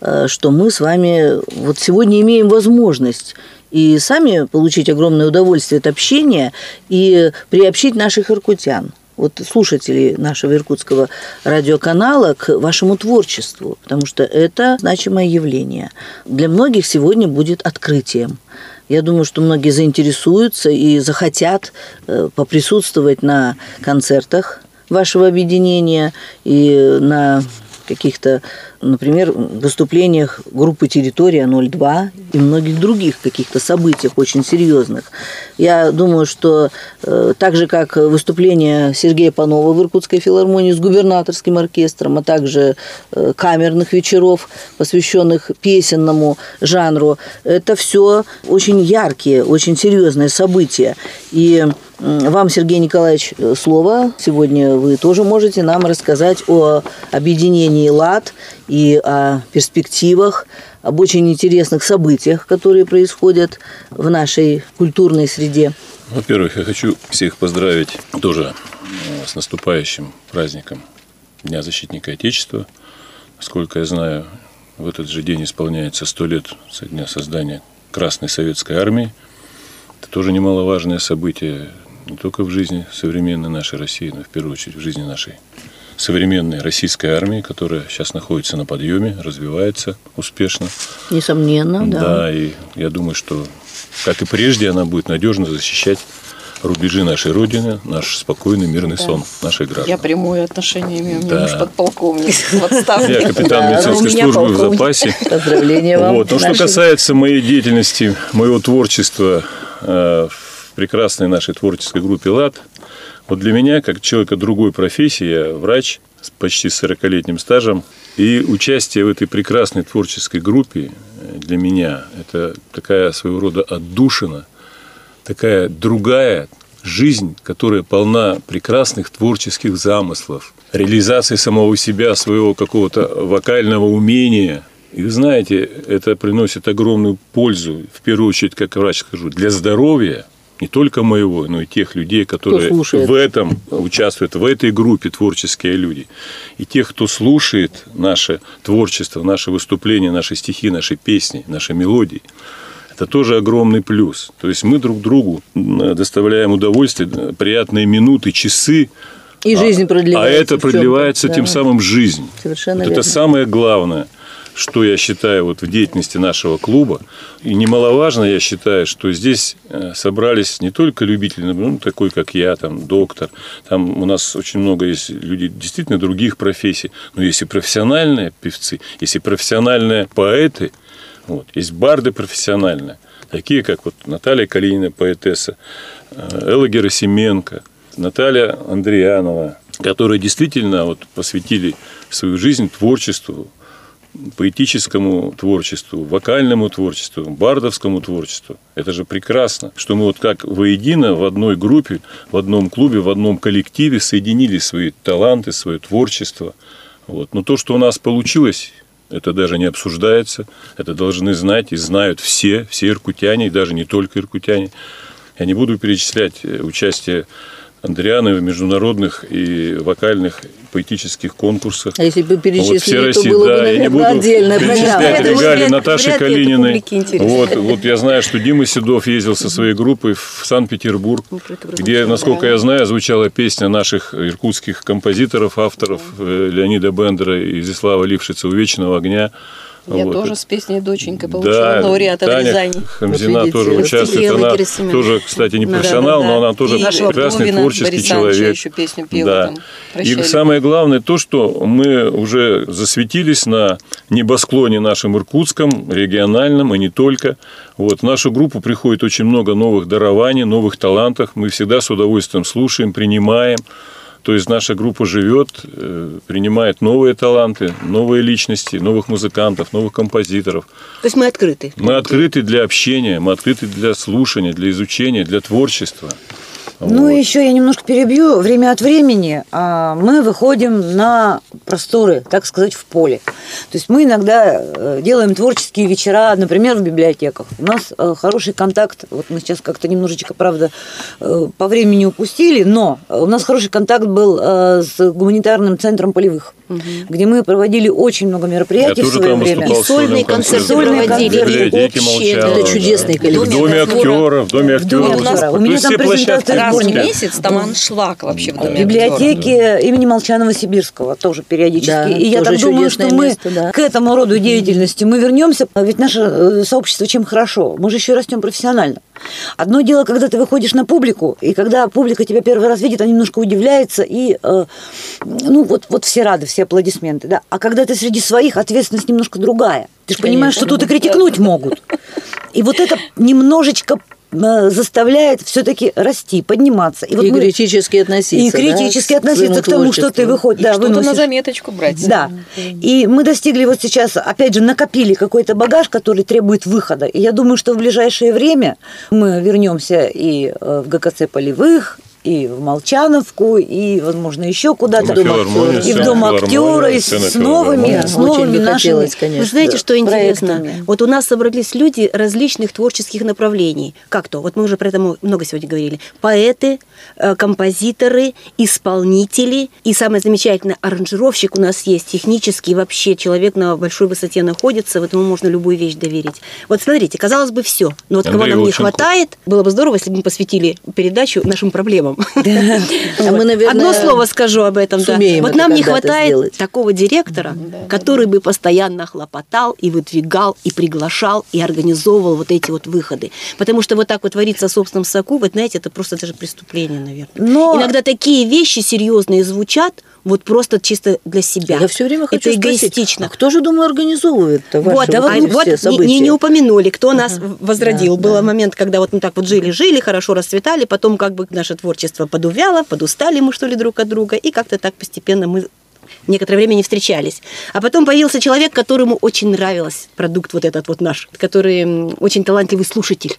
[SPEAKER 1] э, что мы с вами вот сегодня имеем возможность и сами получить огромное удовольствие от общения и приобщить наших иркутян – вот слушателей нашего иркутского радиоканала к вашему творчеству, потому что это значимое явление. Для многих сегодня будет открытием. Я думаю, что многие заинтересуются и захотят э, поприсутствовать на концертах вашего объединения и на каких-то, например, выступлениях группы «Территория 02» и многих других каких-то событиях очень серьезных. Я думаю, что э, так же, как выступление Сергея Панова в Иркутской филармонии с губернаторским оркестром, а также э, камерных вечеров, посвященных песенному жанру, это все очень яркие, очень серьезные события. И вам, Сергей Николаевич, слово. Сегодня вы тоже можете нам рассказать о объединении ЛАД и о перспективах, об очень интересных событиях, которые происходят в нашей культурной среде.
[SPEAKER 8] Во-первых, я хочу всех поздравить тоже э, с наступающим праздником Дня защитника Отечества. Насколько я знаю, в этот же день исполняется сто лет со дня создания Красной Советской Армии – Это тоже немаловажное событие не только в жизни современной нашей России, но в первую очередь в жизни нашей современной российской армии, которая сейчас находится на подъеме, развивается успешно.
[SPEAKER 1] Несомненно, да.
[SPEAKER 8] Да, и я думаю, что, как и прежде, она будет надежно защищать рубежи нашей Родины, наш спокойный мирный сон наших граждан.
[SPEAKER 7] Я прямое отношение имею, у меня
[SPEAKER 8] Да.
[SPEAKER 7] муж подполковник в отставке.
[SPEAKER 8] Я капитан
[SPEAKER 1] Да,
[SPEAKER 8] медицинской службы в запасе.
[SPEAKER 1] Поздравления вам.
[SPEAKER 8] Вот. Но что касается моей деятельности, моего творчества э, в прекрасной нашей творческой группе «ЛАД», вот для меня, как человека другой профессии, я врач с почти 40-летним стажем, и участие в этой прекрасной творческой группе э, для меня – это такая своего рода отдушина, такая другая жизнь, которая полна прекрасных творческих замыслов, реализации самого себя, своего какого-то вокального умения. И вы знаете, это приносит огромную пользу, в первую очередь, как врач скажу, для здоровья, не только моего, но и тех людей, которые в этом участвуют, в этой группе творческие люди. И тех, кто слушает наше творчество, наши выступления, наши стихи, наши песни, наши мелодии. Это тоже огромный плюс. То есть мы друг другу м, доставляем удовольствие, д- приятные минуты, часы.
[SPEAKER 1] И жизнь
[SPEAKER 8] а,
[SPEAKER 1] продлевается
[SPEAKER 8] А это продлевается
[SPEAKER 1] да.
[SPEAKER 8] тем самым жизнь.
[SPEAKER 1] Совершенно
[SPEAKER 8] Вот
[SPEAKER 1] верно.
[SPEAKER 8] это самое главное, что я считаю вот в деятельности нашего клуба. И немаловажно, я считаю, что здесь э, собрались не только любители, ну, такой, как я, там, доктор. Там у нас очень много есть людей действительно других профессий. Но есть и профессиональные певцы, есть и профессиональные поэты, вот, есть барды профессиональные, такие как вот Наталья Калинина, поэтесса, э, Элла Герасименко, Наталья Андреянова, которые действительно вот посвятили свою жизнь творчеству, поэтическому творчеству, вокальному творчеству, бардовскому творчеству. Это же прекрасно, что мы вот как воедино в одной группе, в одном клубе, в одном коллективе соединили свои таланты, свое творчество. Вот. Но то, что у нас получилось, это даже не обсуждается, это должны знать и знают все, все иркутяне, и даже не только иркутяне. Я не буду перечислять э, участие Андрианы в международных и вокальных поэтических конкурсах.
[SPEAKER 1] А если бы
[SPEAKER 8] Вот
[SPEAKER 1] перечислили,
[SPEAKER 8] все
[SPEAKER 1] то
[SPEAKER 8] России,
[SPEAKER 1] было бы,
[SPEAKER 8] да, я не
[SPEAKER 1] наверное,
[SPEAKER 8] буду
[SPEAKER 1] отдельная
[SPEAKER 8] перечислять регалии Наташи Калининой. Вот, вот я знаю, что Дима Седов ездил со своей группой в Санкт-Петербург, где, насколько я знаю, звучала песня наших иркутских композиторов, авторов э, Леонида Бендера и Изяслава Лившица «У вечного огня».
[SPEAKER 7] Я
[SPEAKER 8] Вот.
[SPEAKER 7] тоже с песней «Доченька» получила
[SPEAKER 8] Да,
[SPEAKER 7] лауреата в
[SPEAKER 8] Таня
[SPEAKER 7] Рязани.
[SPEAKER 8] Хамзина
[SPEAKER 1] Вот
[SPEAKER 8] тоже участвует. Она
[SPEAKER 2] Герасименко.
[SPEAKER 8] тоже, кстати, не
[SPEAKER 7] Да,
[SPEAKER 8] профессионал,
[SPEAKER 7] да,
[SPEAKER 8] но она тоже
[SPEAKER 7] И
[SPEAKER 8] прекрасный
[SPEAKER 7] Вдовина
[SPEAKER 8] творческий
[SPEAKER 7] Ильича
[SPEAKER 8] человек.
[SPEAKER 7] еще песню пела
[SPEAKER 8] да.
[SPEAKER 7] там,
[SPEAKER 8] И
[SPEAKER 7] «Прощай,
[SPEAKER 8] самое главное то, что мы уже засветились на небосклоне нашем иркутском, региональном и не только. Вот. В нашу группу приходит очень много новых дарований, новых талантов. Мы всегда с удовольствием слушаем, принимаем. То есть наша группа живет, э, принимает новые таланты, новые личности, новых музыкантов, новых композиторов.
[SPEAKER 2] То есть мы открыты.
[SPEAKER 8] Мы открыты для общения, мы открыты для слушания, для изучения, для творчества.
[SPEAKER 4] Ну,
[SPEAKER 8] Вот.
[SPEAKER 4] еще я немножко перебью. Время от времени а, мы выходим на просторы, так сказать, в поле. То есть мы иногда э, делаем творческие вечера, например, в библиотеках. У нас э, хороший контакт. Вот мы сейчас как-то немножечко, правда, э, по времени упустили, но у нас хороший контакт был э, с гуманитарным центром полевых, где мы проводили очень много мероприятий
[SPEAKER 8] Я
[SPEAKER 4] в свое время.
[SPEAKER 2] И сольные концерты.
[SPEAKER 4] Сольные
[SPEAKER 8] Молчанова,
[SPEAKER 2] общие,
[SPEAKER 1] Это чудесный
[SPEAKER 8] да.
[SPEAKER 1] коллектив.
[SPEAKER 8] В доме
[SPEAKER 2] Актера.
[SPEAKER 8] актеров, в доме
[SPEAKER 4] актера. У меня там презентация
[SPEAKER 8] Иркутские.
[SPEAKER 7] месяц там аншлаг вообще в
[SPEAKER 4] В
[SPEAKER 7] доме
[SPEAKER 4] библиотеке имени Молчанова-Сибирского тоже периодически.
[SPEAKER 1] Да,
[SPEAKER 4] и я так думаю, что мы
[SPEAKER 1] место, да.
[SPEAKER 4] к этому роду деятельности мы вернемся. А Ведь наше э, сообщество чем хорошо? Мы же еще и растем профессионально. Одно дело, когда ты выходишь на публику, и когда публика тебя первый раз видит, она немножко удивляется, и э, ну вот, вот все рады, все аплодисменты. Да? А когда ты среди своих, ответственность немножко другая. Ты же понимаешь, что тут и критикнуть могут. И вот это немножечко э, заставляет все-таки расти, подниматься. вот
[SPEAKER 1] И
[SPEAKER 4] мы-
[SPEAKER 1] критически относиться.
[SPEAKER 4] и
[SPEAKER 1] да,
[SPEAKER 4] критически
[SPEAKER 1] к
[SPEAKER 4] относиться к
[SPEAKER 1] своему
[SPEAKER 4] тому, что ты выходишь, да,
[SPEAKER 7] Что-то на
[SPEAKER 4] выносишь.
[SPEAKER 7] заметочку брать.
[SPEAKER 4] Да. И мы достигли вот сейчас, опять же, накопили какой-то багаж, который требует выхода. И я думаю, что в ближайшее время мы вернемся и э, в ГКЦ полевых, и в Молчановку, и, возможно, еще куда-то.
[SPEAKER 8] Филармонию,
[SPEAKER 4] И в Дом актера, и с новыми, с новыми нашими.
[SPEAKER 2] Вы знаете, что интересно?
[SPEAKER 4] проектами.
[SPEAKER 2] Вот у нас собрались люди различных творческих направлений. Как то? Вот мы уже про это много сегодня говорили. Поэты, э, композиторы, исполнители. И самое замечательное, аранжировщик у нас есть, технический вообще человек на большой высоте находится, вот ему можно любую вещь доверить. Вот смотрите, казалось бы, все. Но вот кого
[SPEAKER 8] Андрей
[SPEAKER 2] нам не
[SPEAKER 8] Волченков.
[SPEAKER 2] хватает, было бы здорово, если бы мы посвятили передачу нашим проблемам.
[SPEAKER 1] А мы, наверное,
[SPEAKER 2] Одно слово скажу об этом. Вот нам не хватает такого директора, который бы постоянно хлопотал и выдвигал, и приглашал, и организовывал вот эти вот выходы. Потому что вот так вот твориться в собственном соку, вы знаете, это просто даже преступление, наверное.
[SPEAKER 4] Но-
[SPEAKER 2] Иногда такие вещи серьезные звучат вот просто чисто для себя.
[SPEAKER 1] Я все время хочу
[SPEAKER 2] Это
[SPEAKER 1] спросить,
[SPEAKER 2] эгоистично.
[SPEAKER 1] а кто же, думаю, организовывает ваши
[SPEAKER 2] Вот, а
[SPEAKER 1] вот все события?
[SPEAKER 2] не, не упомянули, кто нас возродил.
[SPEAKER 1] Да,
[SPEAKER 2] Был
[SPEAKER 1] да.
[SPEAKER 2] момент, когда вот мы так вот жили-жили, хорошо расцветали, потом как бы наше творчество подувяло, подустали мы что ли друг от друга, и как-то так постепенно мы некоторое время не встречались. А потом появился человек, которому очень нравился продукт вот этот вот наш, который очень талантливый слушатель.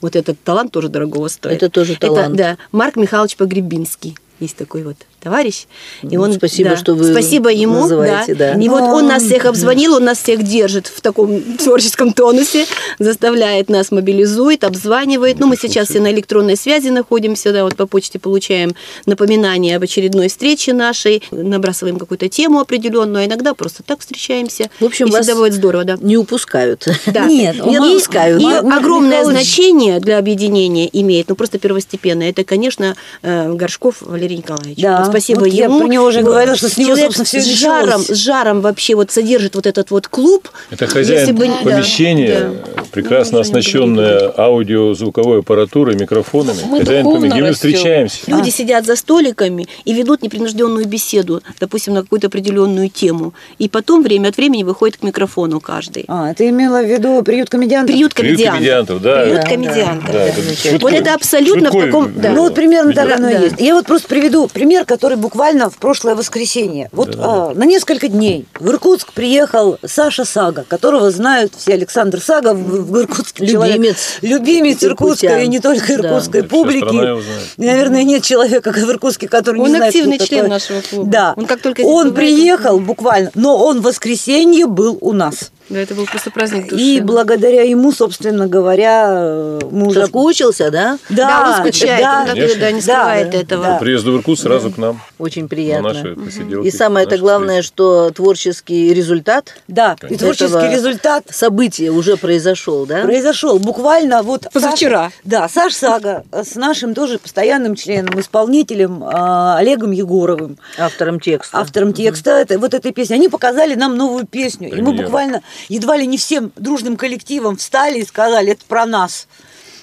[SPEAKER 2] Вот этот талант тоже дорогого стоит.
[SPEAKER 1] Это тоже талант.
[SPEAKER 2] да, Марк Михайлович Погребинский. Есть такой вот товарищ. И он,
[SPEAKER 1] спасибо,
[SPEAKER 2] да,
[SPEAKER 1] что вы
[SPEAKER 2] Спасибо ему,
[SPEAKER 1] называете, да.
[SPEAKER 2] И вот он нас всех обзвонил, он нас всех держит в таком творческом тонусе, заставляет нас, мобилизует, обзванивает. Ну, мы сейчас все на электронной связи находимся, да, вот по почте получаем напоминание об очередной встрече нашей, набрасываем какую-то тему определенную, а иногда просто так встречаемся.
[SPEAKER 1] В общем,
[SPEAKER 2] и
[SPEAKER 1] вас
[SPEAKER 2] всегда будет здорово, да.
[SPEAKER 1] Не упускают.
[SPEAKER 2] Да.
[SPEAKER 4] Нет,
[SPEAKER 2] и,
[SPEAKER 4] он
[SPEAKER 2] и- огромное
[SPEAKER 4] Михайлович-
[SPEAKER 2] значение для объединения имеет, ну просто первостепенное. Это, конечно, э, Горшков Валерий Николаевич.
[SPEAKER 4] Да.
[SPEAKER 2] Вот спасибо
[SPEAKER 4] Вот я
[SPEAKER 2] ему.
[SPEAKER 4] про него уже
[SPEAKER 2] Вот
[SPEAKER 4] говорила, что с него, собственно, всё и
[SPEAKER 2] с жаром, с жаром вообще вот содержит вот этот вот клуб.
[SPEAKER 8] Это хозяин
[SPEAKER 2] Если бы- да,
[SPEAKER 8] помещения,
[SPEAKER 2] да.
[SPEAKER 8] прекрасно
[SPEAKER 2] Ну,
[SPEAKER 8] оснащенное аудио-звуковой аппаратурой, микрофонами.
[SPEAKER 7] Мы
[SPEAKER 8] хозяин помещения. Мы встречаемся.
[SPEAKER 2] Люди сидят за столиками и ведут непринужденную беседу, допустим, на какую-то определенную тему. И потом время от времени выходит к микрофону каждый.
[SPEAKER 4] А, ты имела в виду приют комедиантов?
[SPEAKER 2] Приют
[SPEAKER 8] Приют
[SPEAKER 2] комедиантов.
[SPEAKER 8] комедиантов, да.
[SPEAKER 2] Приют
[SPEAKER 8] Да,
[SPEAKER 2] комедиантов.
[SPEAKER 8] Да, это
[SPEAKER 2] Вот
[SPEAKER 8] Швыдкой-
[SPEAKER 2] это абсолютно в
[SPEAKER 8] Швыдкой
[SPEAKER 2] таком- да.
[SPEAKER 4] Ну вот примерно так оно и
[SPEAKER 2] Да.
[SPEAKER 4] есть. Я вот просто приведу пример, который буквально в прошлое воскресенье. Вот а, на несколько дней в Иркутск приехал Саша Сага, которого знают все Александр Сага в, в Иркутске. человек-
[SPEAKER 1] Любимец
[SPEAKER 4] любимец иркутской и не только
[SPEAKER 1] Да.
[SPEAKER 4] иркутской
[SPEAKER 8] Да,
[SPEAKER 4] публики. Наверное, нет человека в Иркутске, который
[SPEAKER 2] Он
[SPEAKER 4] не знает,
[SPEAKER 2] активный
[SPEAKER 4] кто
[SPEAKER 2] член
[SPEAKER 4] такой.
[SPEAKER 2] нашего клуба.
[SPEAKER 4] Да.
[SPEAKER 2] Он как только
[SPEAKER 4] он приехал буквально, но он в воскресенье был у нас.
[SPEAKER 2] Да, это был просто праздник души.
[SPEAKER 4] И благодаря ему, собственно говоря, э, мы уже
[SPEAKER 1] Соскучился, да?
[SPEAKER 2] Да, он скучает,
[SPEAKER 4] да,
[SPEAKER 2] он так,
[SPEAKER 8] Конечно.
[SPEAKER 2] да, не
[SPEAKER 4] Да,
[SPEAKER 2] скрывает
[SPEAKER 4] да,
[SPEAKER 2] этого.
[SPEAKER 4] да.
[SPEAKER 8] Приезд в Иркутск сразу к нам.
[SPEAKER 1] Очень
[SPEAKER 8] На
[SPEAKER 1] приятно.
[SPEAKER 8] наши посиделки.
[SPEAKER 1] И самое это главное,
[SPEAKER 8] встречи.
[SPEAKER 1] что творческий результат
[SPEAKER 4] Да, и
[SPEAKER 8] Конечно.
[SPEAKER 4] творческий
[SPEAKER 1] этого
[SPEAKER 4] результат
[SPEAKER 1] события уже произошел, да?
[SPEAKER 4] произошел буквально вот
[SPEAKER 2] Позавчера.
[SPEAKER 4] Саша- да, Саш Сага с нашим тоже постоянным членом, исполнителем а, Олегом Егоровым,
[SPEAKER 1] Автором текста.
[SPEAKER 4] автором текста это, вот этой песни. Они показали нам новую песню, и мы буквально едва ли не всем дружным коллективом встали и сказали, это про нас.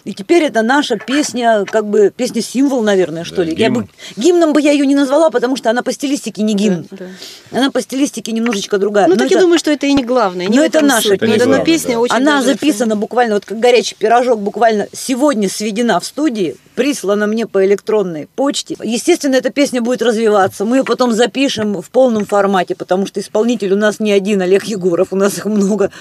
[SPEAKER 4] И теперь это наша песня, как бы песня-символ, наверное, что
[SPEAKER 8] Да,
[SPEAKER 4] ли. Я
[SPEAKER 8] гимн.
[SPEAKER 4] бы, гимном бы я ее не назвала, потому что она по стилистике не гимн.
[SPEAKER 2] Да,
[SPEAKER 4] Она по стилистике немножечко другая.
[SPEAKER 2] Ну,
[SPEAKER 4] Но
[SPEAKER 2] так я
[SPEAKER 4] это-
[SPEAKER 2] думаю, что это и не главное. Не
[SPEAKER 4] Но это наша.
[SPEAKER 8] Это
[SPEAKER 2] Но
[SPEAKER 8] не
[SPEAKER 2] это- но
[SPEAKER 8] главное,
[SPEAKER 2] песня
[SPEAKER 8] да.
[SPEAKER 2] очень
[SPEAKER 4] Она
[SPEAKER 2] даже-
[SPEAKER 4] записана буквально, вот как горячий пирожок, буквально сегодня сведена в студии, прислана мне по электронной почте. Естественно, эта песня будет развиваться. Мы ее потом запишем в полном формате, потому что исполнитель у нас не один, Олег Егоров, у нас их много.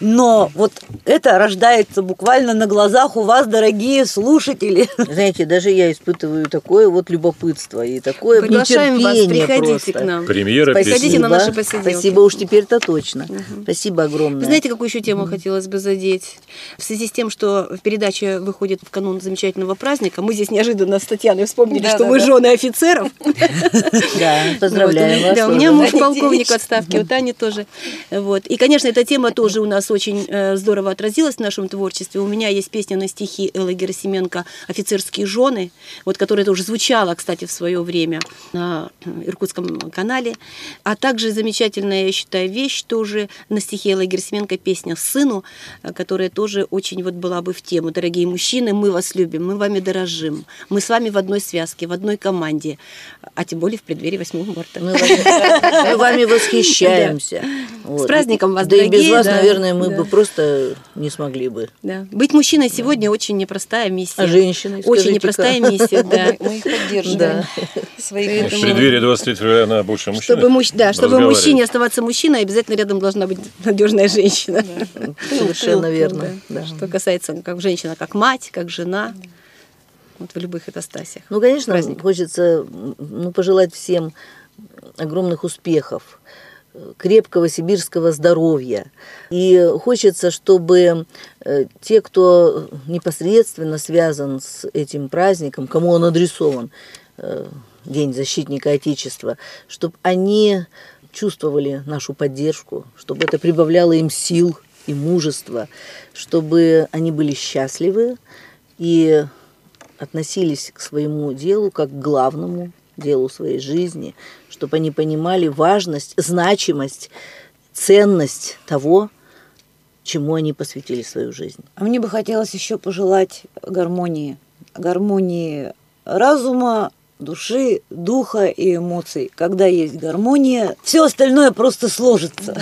[SPEAKER 4] Но вот это рождается буквально на глазах у вас, дорогие слушатели.
[SPEAKER 1] Знаете, даже я испытываю такое вот любопытство и такое
[SPEAKER 2] Приглашаем вас, приходите
[SPEAKER 1] просто.
[SPEAKER 2] к нам.
[SPEAKER 8] Премьера
[SPEAKER 2] Приходите на наши посиделки.
[SPEAKER 1] Спасибо уж теперь-то точно. Спасибо огромное.
[SPEAKER 2] Вы знаете, какую еще тему хотелось бы задеть? В связи с тем, что передача выходит в канун замечательного праздника, мы здесь неожиданно с Татьяной вспомнили,
[SPEAKER 7] Да,
[SPEAKER 2] что
[SPEAKER 7] да,
[SPEAKER 2] мы
[SPEAKER 7] да.
[SPEAKER 2] жены офицеров.
[SPEAKER 1] Да, поздравляем
[SPEAKER 2] Вот,
[SPEAKER 1] вас.
[SPEAKER 2] Да, у меня муж полковник отставке, у Тани тоже. Вот. И, конечно, эта тема тоже у нас очень э, здорово отразилась в нашем творчестве. У меня есть песня на стихи Эллы Герасименко «Офицерские жены», вот, которая тоже звучала, кстати, в свое время на э, Иркутском канале. А также замечательная, я считаю, вещь тоже на стихи Эллы Герасименко песня «Сыну», э, которая тоже очень вот была бы в тему. Дорогие мужчины, мы вас любим, мы вами дорожим, мы с вами в одной связке, в одной команде, а тем более в преддверии 8 марта.
[SPEAKER 1] Мы вами, мы вами восхищаемся. Вот.
[SPEAKER 2] праздником вас,
[SPEAKER 1] Да и без вас,
[SPEAKER 2] да,
[SPEAKER 1] наверное, мы
[SPEAKER 2] да.
[SPEAKER 1] бы просто не смогли бы.
[SPEAKER 2] Да. Быть мужчиной сегодня очень непростая миссия.
[SPEAKER 1] А женщиной,
[SPEAKER 2] Очень непростая миссия, да.
[SPEAKER 7] Мы их поддерживаем. Своих
[SPEAKER 8] В преддверии 23 февраля надо больше мужчин.
[SPEAKER 2] Чтобы, да, чтобы мужчине оставаться мужчиной, обязательно рядом должна быть надежная женщина.
[SPEAKER 1] Совершенно верно.
[SPEAKER 2] Что касается как женщина, как мать, как жена. Вот в любых ипостасях.
[SPEAKER 1] Ну, конечно,
[SPEAKER 2] Праздник.
[SPEAKER 1] хочется ну, пожелать всем огромных успехов, э, крепкого сибирского здоровья. И хочется, чтобы э, те, кто непосредственно связан с этим праздником, кому он адресован, э, День защитника Отечества, чтобы они чувствовали нашу поддержку, чтобы это прибавляло им сил и мужества, чтобы они были счастливы и относились к своему делу как к главному делу своей жизни, чтобы они понимали важность, значимость, ценность того, чему они посвятили свою жизнь.
[SPEAKER 4] А мне бы хотелось еще пожелать гармонии. Гармонии разума, души, духа и эмоций. Когда есть гармония, все остальное просто сложится.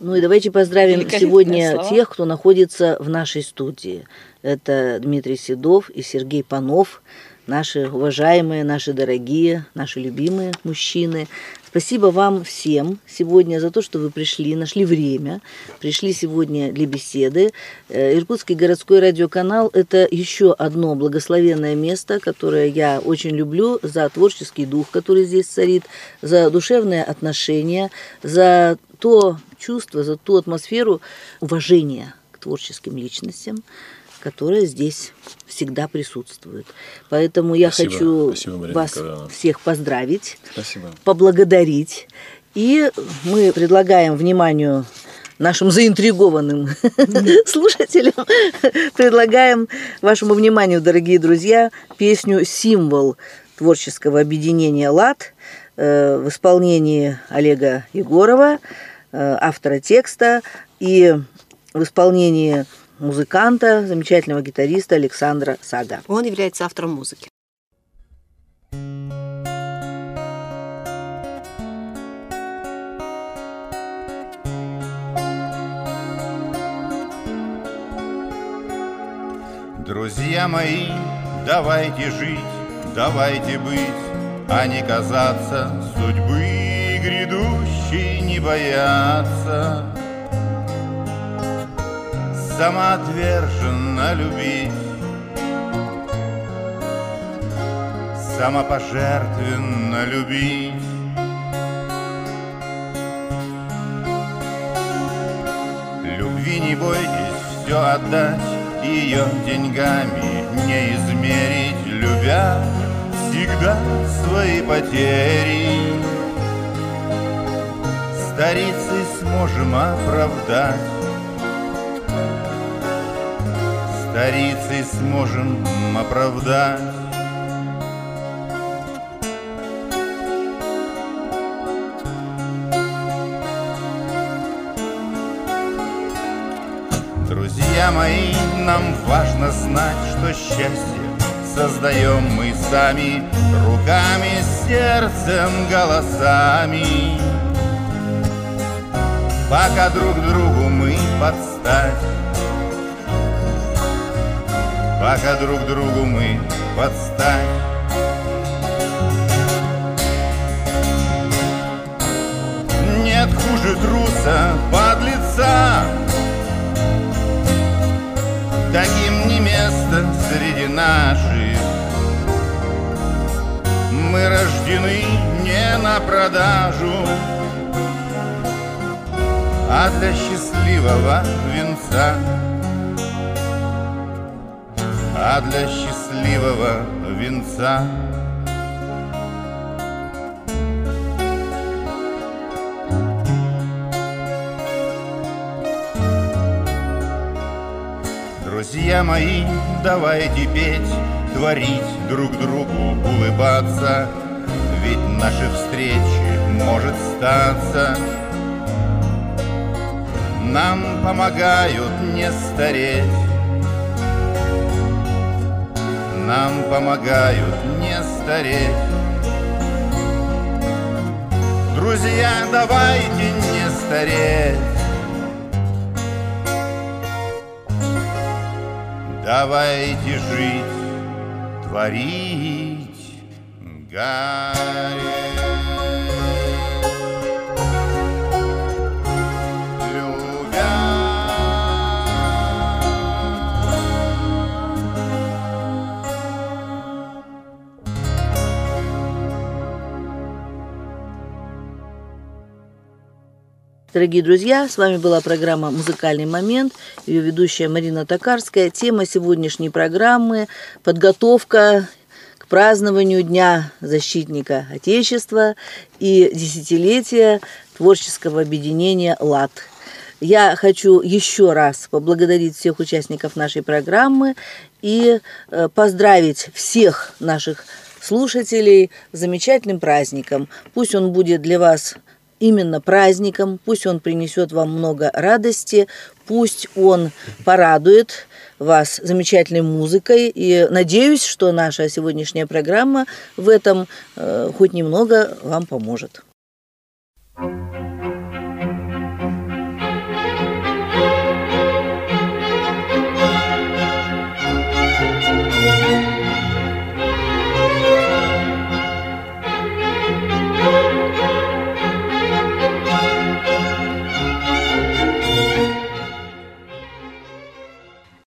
[SPEAKER 1] Ну и давайте поздравим сегодня
[SPEAKER 7] слова.
[SPEAKER 1] тех, кто находится в нашей студии. Это Дмитрий Седов и Сергей Панов, наши уважаемые, наши дорогие, наши любимые мужчины. Спасибо вам всем сегодня за то, что вы пришли, нашли время, пришли сегодня для беседы. Э, Иркутский городской радиоканал – это еще одно благословенное место, которое я очень люблю за творческий дух, который здесь царит, за душевные отношения, за то чувство, за ту атмосферу уважения к творческим личностям, которая здесь всегда присутствует. Поэтому я
[SPEAKER 8] Спасибо.
[SPEAKER 1] хочу
[SPEAKER 8] Спасибо, Марина
[SPEAKER 1] вас
[SPEAKER 8] Николаевна.
[SPEAKER 1] всех поздравить,
[SPEAKER 3] Спасибо.
[SPEAKER 1] поблагодарить. И мы предлагаем вниманию нашим заинтригованным слушателям, предлагаем вашему вниманию, дорогие друзья, песню «Символ» творческого объединения «ЛАД» э, в исполнении Олега Егорова, э, автора текста, и в исполнении музыканта, замечательного гитариста Александра Сага.
[SPEAKER 2] Он является автором музыки.
[SPEAKER 10] Друзья мои, давайте жить, давайте быть, а не казаться судьбы грядущей не бояться. Самоотверженно любить, самопожертвенно любить. Любви не бойтесь все отдать, ее деньгами не измерить, любя всегда свои потери. Старицей сможем оправдать, старицей сможем оправдать. Друзья мои, нам важно знать, что счастье создаем мы сами Руками, сердцем, голосами Пока друг другу мы подстать Пока друг другу мы подстать Нет хуже труса, подлеца Таким не место среди наших. Мы рождены не на продажу А для счастливого венца А для счастливого венца Друзья мои, давайте петь, творить друг другу, улыбаться, Ведь наши встречи может статься. Нам помогают не стареть, Нам помогают не стареть. Друзья, давайте не стареть. Давайте жить, творить, гореть.
[SPEAKER 1] Дорогие друзья, с вами была программа «Музыкальный момент», ее ведущая Марина Токарская. Тема сегодняшней программы – подготовка к празднованию Дня защитника Отечества и десятилетия творческого объединения «ЛАД». Я хочу еще раз поблагодарить всех участников нашей программы и э, поздравить всех наших слушателей с замечательным праздником. Пусть он будет для вас именно праздником, пусть он принесет вам много радости, пусть он порадует вас замечательной музыкой. И надеюсь, что наша сегодняшняя программа в этом э, хоть немного вам поможет. thank you